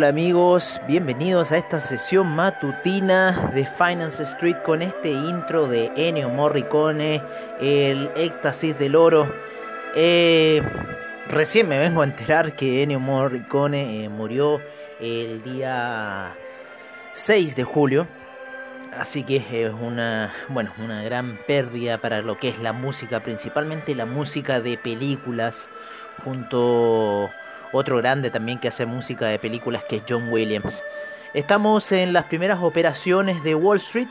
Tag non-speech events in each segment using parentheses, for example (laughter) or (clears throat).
Hola amigos, bienvenidos a esta sesión matutina de Finance Street con este intro de Ennio Morricone, el éxtasis del oro. Eh, recién me vengo a enterar que Ennio Morricone eh, murió el día 6 de julio. Así que es una, bueno, una gran pérdida para lo que es la música, principalmente la música de películas, junto otro grande también que hace música de películas que es John Williams. Estamos en las primeras operaciones de Wall Street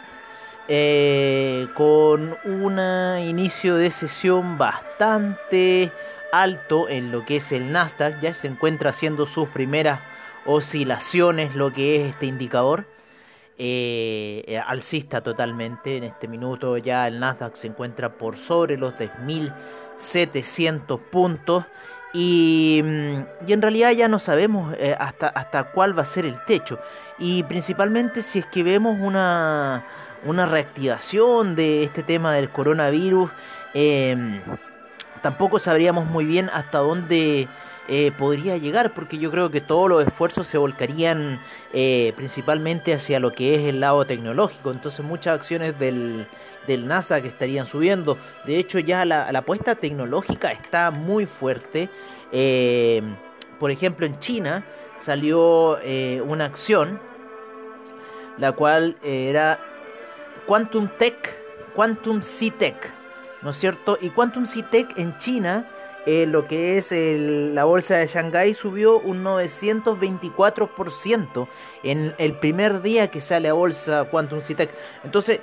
eh, con un inicio de sesión bastante alto en lo que es el Nasdaq. Ya se encuentra haciendo sus primeras oscilaciones lo que es este indicador. Eh, alcista totalmente. En este minuto ya el Nasdaq se encuentra por sobre los 10.700 puntos y, mm, y, en realidad ya no sabemos eh, hasta, hasta cuál va a ser el techo. Y principalmente si es que vemos una, una reactivación de este tema del coronavirus, eh, tampoco sabríamos muy bien hasta dónde eh, podría llegar, porque yo creo que todos los esfuerzos se volcarían eh, principalmente hacia lo que es el lado tecnológico. Entonces muchas acciones del, del Nasdaq estarían subiendo. De hecho ya la, apuesta tecnológica está muy fuerte. Eh, por ejemplo en China salió una acción, la cual era Quantum Tech, Quantum C-Tech, ¿no es cierto? Y Quantum C-Tech en China eh, lo que es la bolsa de Shanghái subió un 924% en el primer día que sale a bolsa Quantum Citec. Entonces,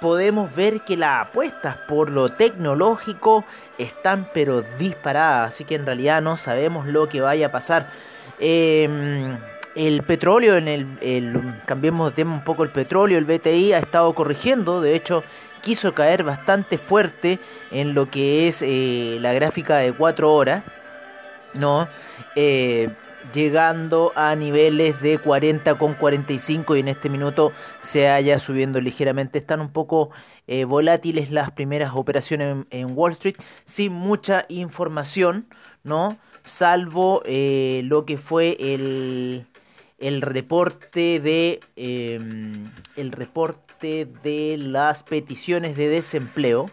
podemos ver que las apuestas por lo tecnológico están pero disparadas, así que en realidad no sabemos lo que vaya a pasar. Em, el petróleo, en el, cambiemos de tema un poco el petróleo, el BTI ha estado corrigiendo, de hecho quiso caer bastante fuerte en lo que es eh, la gráfica de 4 horas, ¿no? Eh, llegando a niveles de 40 con 45 y en este minuto se haya subiendo ligeramente. Están un poco eh, volátiles las primeras operaciones en, Wall Street, sin mucha información, ¿no? Salvo lo que fue el, el reporte de em, el reporte de las peticiones de desempleo,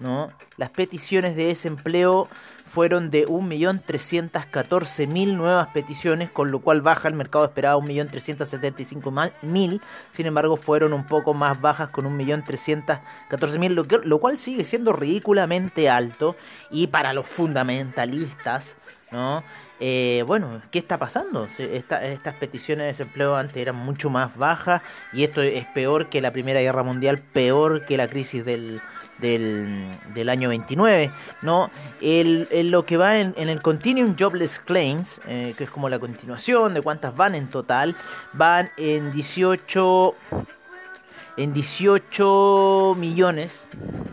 ¿no? Las peticiones de desempleo fueron de 1.314.000 nuevas peticiones, con lo cual baja el mercado esperaba 1.375.000, sin embargo fueron un poco más bajas con 1.314.000, lo, lo cual sigue siendo ridículamente alto y para los fundamentalistas, ¿no? Eh, bueno, ¿qué está pasando? estas peticiones de desempleo antes eran mucho más bajas y esto es peor que la Primera Guerra Mundial, peor que la crisis del, del, año 29, ¿no? El, lo que va en, el Continuum Jobless Claims, eh, que es como la continuación de cuántas van en total, van en 18 en 18 millones,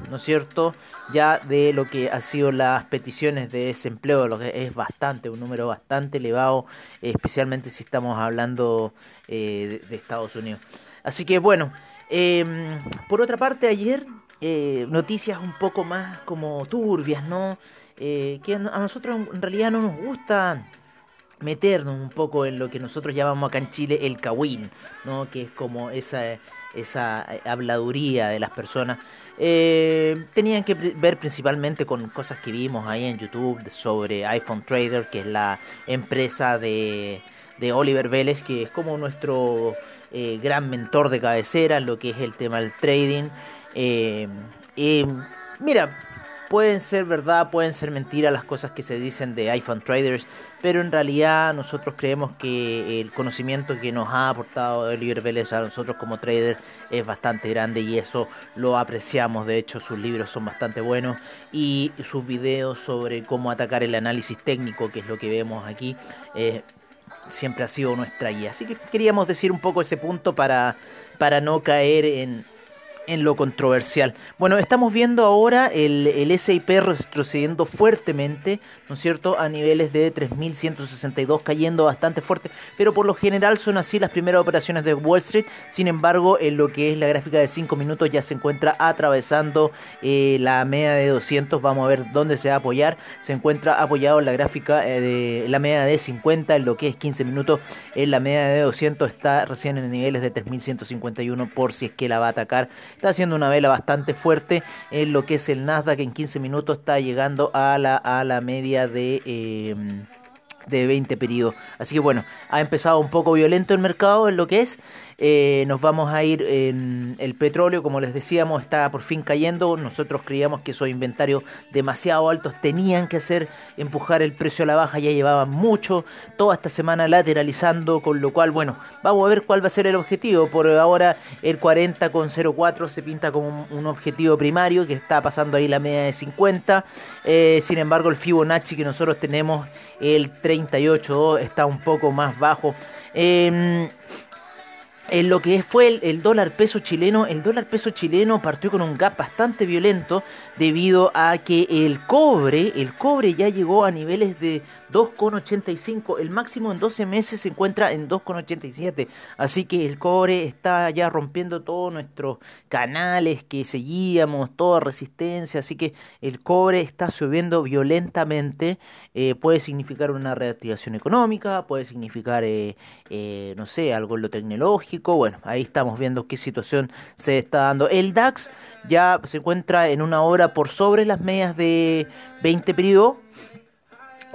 ¿no es cierto? Ya de lo que ha sido las peticiones de desempleo, lo que es bastante, un número bastante elevado, especialmente si estamos hablando eh, de, Estados Unidos. Así que bueno, em, por otra parte ayer eh, noticias un poco más como turbias, ¿no? Eh, que a nosotros en realidad no nos gusta meternos un poco en lo que nosotros llamamos acá en Chile el kawin, ¿no? Que es como esa esa eh, habladuría de las personas, tenían que ver principalmente con cosas que vimos ahí en YouTube sobre iPhone Trader, que es la empresa de, de Oliver Vélez, que es como nuestro gran mentor de cabecera, lo que es el tema del trading. Mira, pueden ser verdad, pueden ser mentira las cosas que se dicen de iPhone Traders, pero en realidad nosotros creemos que el conocimiento que nos ha aportado Oliver Vélez a nosotros como trader es bastante grande y eso lo apreciamos. De hecho, sus libros son bastante buenos y sus videos sobre cómo atacar el análisis técnico, que es lo que vemos aquí, eh, siempre ha sido nuestra guía. Así que queríamos decir un poco ese punto para, para no caer en, en lo controversial. Bueno, estamos viendo ahora el, el SIP retrocediendo fuertemente, ¿no es cierto?, a niveles de 3.162, cayendo bastante fuerte, pero por lo general son así las primeras operaciones de Wall Street. Sin embargo, en lo que es la gráfica de 5 minutos ya se encuentra atravesando eh, la media de 200. Vamos a ver dónde se va a apoyar. Se encuentra apoyado en la gráfica eh, de la media de 50, en lo que es 15 minutos. En la media de 200 está recién en niveles de 3.151 por si es que la va a atacar Está haciendo una vela bastante fuerte en lo que es el Nasdaq. En 15 minutos está llegando a la, a la media de... Eh, de 20 periodos. Así que bueno, ha empezado un poco violento el mercado en lo que es. Eh, nos vamos a ir en el petróleo, como les decíamos, está por fin cayendo. Nosotros creíamos que esos inventarios demasiado altos tenían que hacer empujar el precio a la baja. Ya llevaban mucho, toda esta semana lateralizando, con lo cual, bueno, vamos a ver cuál va a ser el objetivo. Por ahora, el 40,04 se pinta como un, objetivo primario que está pasando ahí la media de 50. Eh, sin embargo, el Fibonacci que nosotros tenemos, el 38,2, está un poco más bajo. Eh, en lo que fue el, dólar peso chileno, el dólar peso chileno partió con un gap bastante violento debido a que el cobre, el cobre ya llegó a niveles de 2,85. El máximo en 12 meses se encuentra en 2,87. Así que el cobre está ya rompiendo todos nuestros canales que seguíamos, toda resistencia. Así que el cobre está subiendo violentamente. Eh, puede significar una reactivación económica, puede significar, eh, eh, no sé, algo en lo tecnológico. Bueno, ahí estamos viendo qué situación se está dando. El DAX ya se encuentra en una hora por sobre las medias de 20 periodos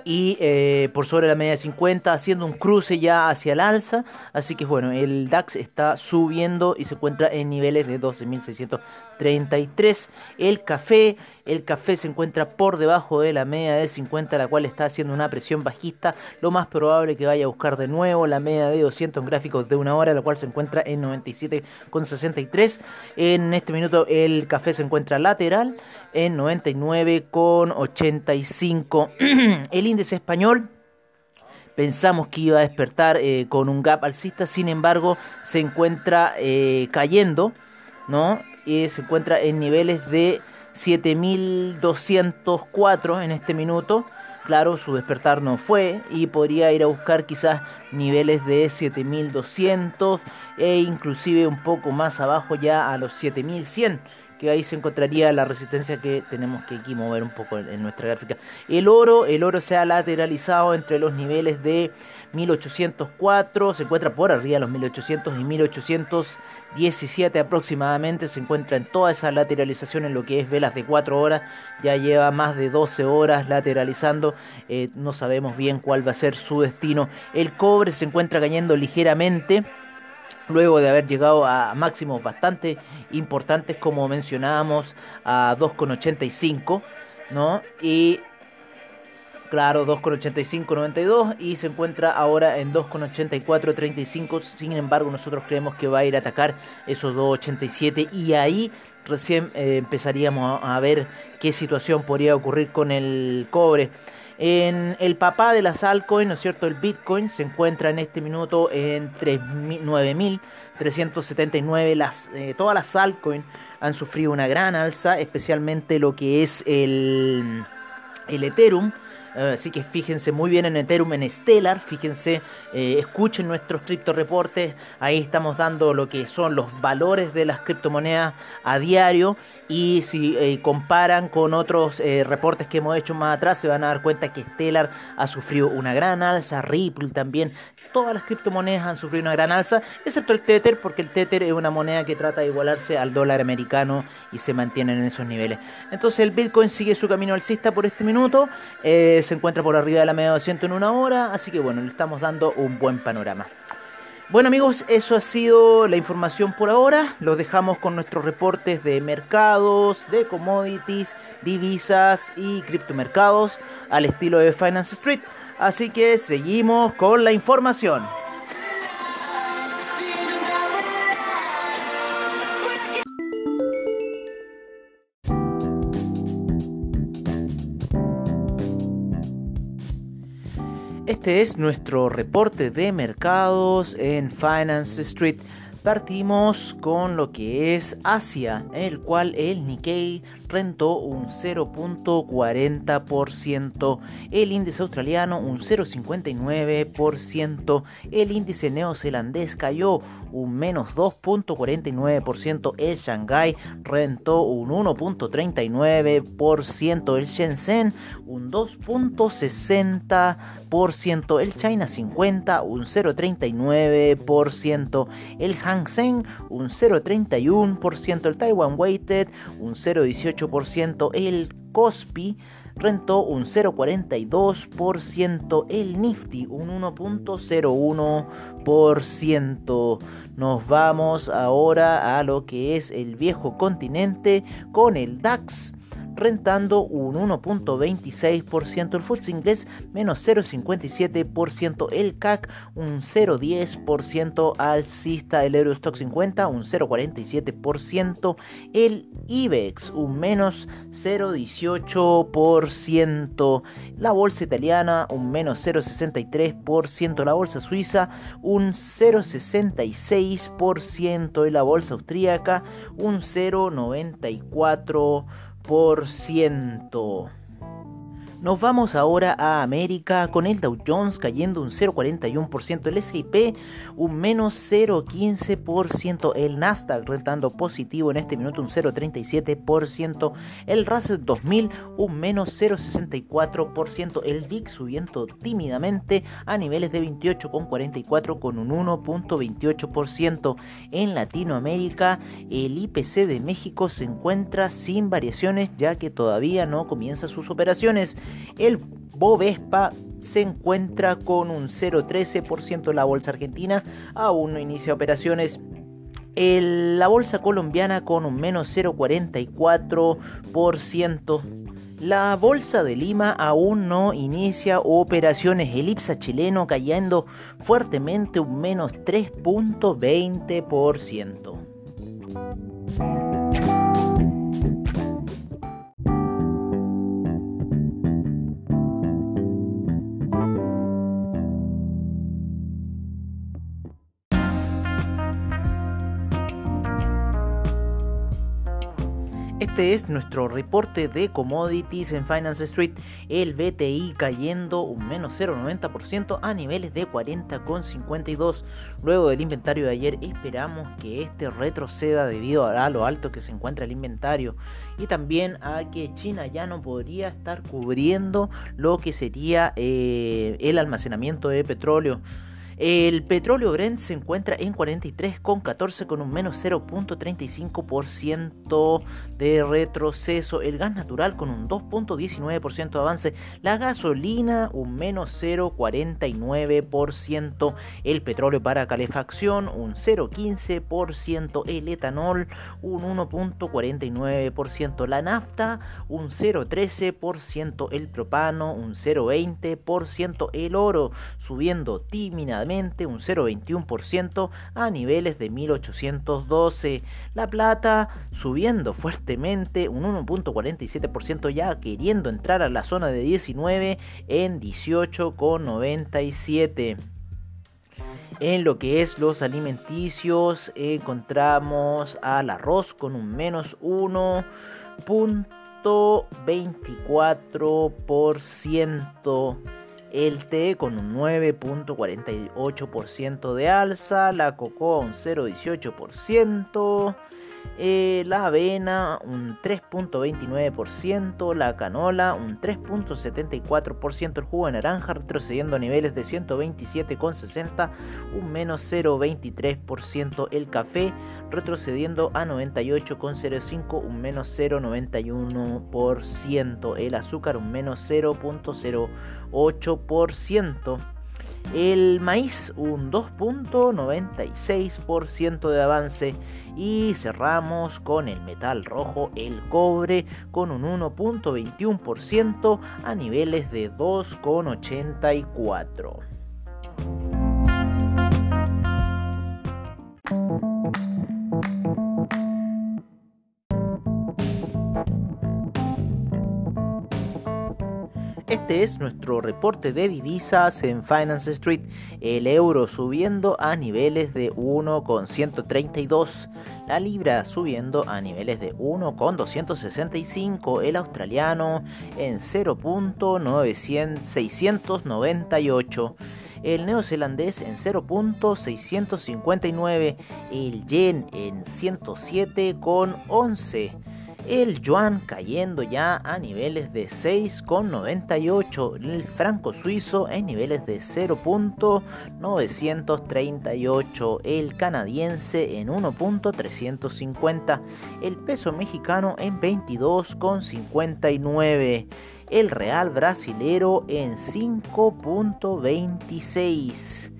y eh, por sobre la media de 50 haciendo un cruce ya hacia el alza. Así que bueno el DAX está subiendo y se encuentra en niveles de 12.633 el café el café se encuentra por debajo de la media de 50, la cual está haciendo una presión bajista. Lo más probable que vaya a buscar de nuevo la media de 200 gráficos de una hora, la cual se encuentra en 97,63. En este minuto el café se encuentra lateral en 99,85. (clears throat) el índice español pensamos que iba a despertar eh, con un gap alcista, sin embargo se encuentra eh, cayendo, ¿no? Y se encuentra en niveles de 7204 en este minuto. Claro, su despertar no fue y podría ir a buscar quizás niveles de 7200 e inclusive un poco más abajo ya a los 7100 que ahí se encontraría la resistencia que tenemos que aquí mover un poco en, nuestra gráfica. El oro, el oro se ha lateralizado entre los niveles de 1804, se encuentra por arriba de los 1800 y 1817 aproximadamente, se encuentra en toda esa lateralización en lo que es velas de 4 horas, ya lleva más de 12 horas lateralizando, eh, no sabemos bien cuál va a ser su destino. El cobre se encuentra cayendo ligeramente luego de haber llegado a máximos bastante importantes como mencionábamos a 2,85 ¿no? y claro 2,85-92 y se encuentra ahora en 2,84-35 sin embargo nosotros creemos que va a ir a atacar esos 2,87 y ahí recién eh, empezaríamos a ver qué situación podría ocurrir con el cobre en el papá de las altcoins, ¿no es cierto? El Bitcoin se encuentra en este minuto en 9.379. Las, eh, todas las altcoins han sufrido una gran alza, especialmente lo que es el, el Ethereum así que fíjense muy bien en Ethereum, en Stellar, fíjense, eh, escuchen nuestros cripto reportes, ahí estamos dando lo que son los valores de las criptomonedas a diario. Y si eh, comparan con otros reportes que hemos hecho más atrás se van a dar cuenta que Stellar ha sufrido una gran alza, Ripple también, todas las criptomonedas han sufrido una gran alza, excepto el Tether, porque el Tether es una moneda que trata de igualarse al dólar americano y se mantiene en esos niveles. Entonces el Bitcoin sigue su camino alcista por este minuto, eh, se encuentra por arriba de la media de 200 en una hora, así que bueno, le estamos dando un buen panorama. Bueno amigos, eso ha sido la información por ahora. Los dejamos con nuestros reportes de mercados, de commodities, divisas y criptomercados al estilo de Finance Street. Así que seguimos con la información. Este es nuestro reporte de mercados en Finance Street. Partimos con lo que es Asia, en el cual el Nikkei rentó un 0.40%, el índice australiano un 0.59%, el índice neozelandés cayó un menos 2.49%, el Shanghai rentó un 1.39%, el Shenzhen un 2.60%, el China 50 un 0.39%, el Hang Seng un 0.31%, el Taiwan Weighted un 0.18%, el Kospi rentó un 0,42%, el Nifty un 1.01%. Nos vamos ahora a lo que es el viejo continente con el DAX rentando un 1.26%, el FTSE inglés menos 0.57%, el CAC un 0.10% alcista, el Eurostock 50 un 0.47%, el IBEX un menos 0.18%, la bolsa italiana un menos 0.63%, la bolsa suiza un 0.66% y la bolsa austríaca un 0.94% por ciento. Nos vamos ahora a América con el Dow Jones cayendo un 0,41%, el S&P un menos 0,15%, el Nasdaq rentando positivo en este minuto un 0,37%, el Russell 2000 un menos 0,64%, el VIX subiendo tímidamente a niveles de 28,44 con un 1,28%. En Latinoamérica el IPC de México se encuentra sin variaciones ya que todavía no comienza sus operaciones. El Bovespa se encuentra con un 0,13%. La bolsa argentina aún no inicia operaciones. la bolsa colombiana con un menos 0,44%. La bolsa de Lima aún no inicia operaciones. El IPSA chileno cayendo fuertemente un menos 3.20%. Este es nuestro reporte de commodities en Finance Street. El BTI cayendo un menos 0,90% a niveles de 40,52. Luego del inventario de ayer esperamos que este retroceda debido a lo alto que se encuentra el inventario y también a que China ya no podría estar cubriendo lo que sería eh, el almacenamiento de petróleo. El petróleo Brent se encuentra en 43,14 con un menos 0.35% de retroceso. El gas natural con un 2.19% de avance. La gasolina un menos 0.49%. El petróleo para calefacción un 0.15%. El etanol un 1.49%. La nafta un 0.13%. El propano un 0.20%. El oro subiendo un 0,21% a niveles de 1812. La plata subiendo fuertemente un 1,47% ya queriendo entrar a la zona de 19 en 18,97. En lo que es los alimenticios encontramos al arroz con un menos 1.24% el con un 9.48% de alza, la cocoa un 0.18%, eh, la avena un 3.29%, la canola un 3.74%, el jugo de naranja retrocediendo a niveles de 127,60, un menos 0.23%, el café retrocediendo a 98,05, un menos 0.91%, el azúcar un menos 0.08%. El maíz un 2.96% de avance y cerramos con el metal rojo, el cobre con un 1.21% a niveles de 2.84. Este es nuestro reporte de divisas en Finance Street. El euro subiendo a niveles de 1,132. La libra subiendo a niveles de 1,265. El australiano en 0.698 el neozelandés en 0.659, el yen en 107,11 el yuan cayendo ya a niveles de 6,98, el franco suizo en niveles de 0.938, el canadiense en 1.350, el peso mexicano en 22,59 el real brasilero en 5.26.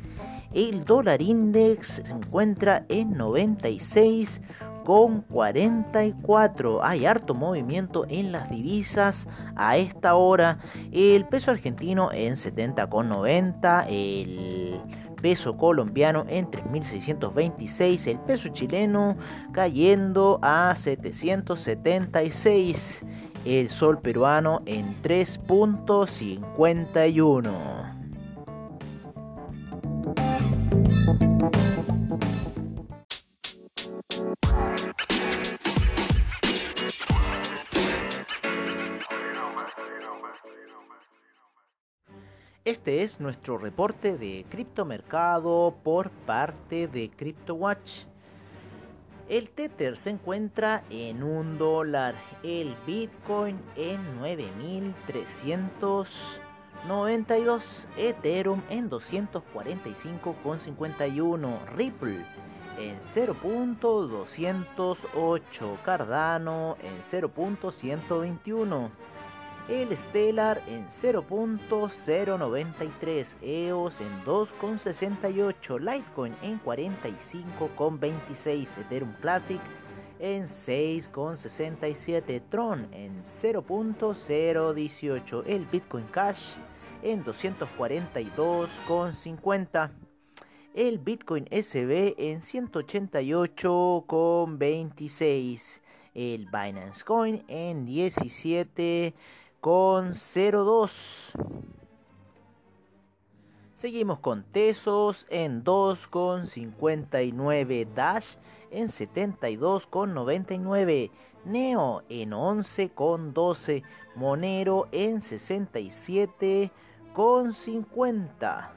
El dólar index se encuentra en 96 con 44. Hay harto movimiento en las divisas a esta hora. El peso argentino en 70 con 90. El peso colombiano en 3.626, el peso chileno cayendo a 776, el sol peruano en 3.51. Este es nuestro reporte de criptomercado por parte de CryptoWatch. El Tether se encuentra en un dólar, el Bitcoin en 9.392, Ethereum en 245,51, Ripple en 0.208, Cardano en 0.121 el Stellar en 0.093, EOS en 2.68, Litecoin en 45.26, Ethereum Classic en 6.67, Tron en 0.018, el Bitcoin Cash en 242.50. El Bitcoin SB en 188,26. El Binance Coin en 17 con 0,2. Seguimos con Tesos en 2,59. Dash en 72,99. Neo en 11,12. Monero en 67,50.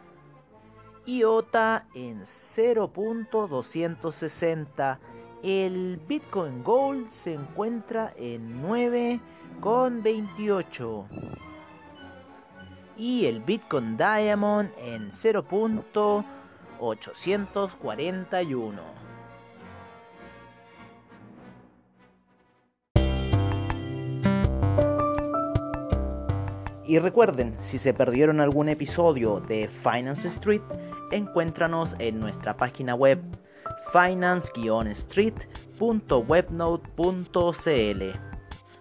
IOTA en 0.260. El Bitcoin Gold se encuentra en 9 con 28 y el Bitcoin Diamond en 0.841. Y recuerden, si se perdieron algún episodio de Finance Street, encuéntranos en nuestra página web finance-street.webnote.cl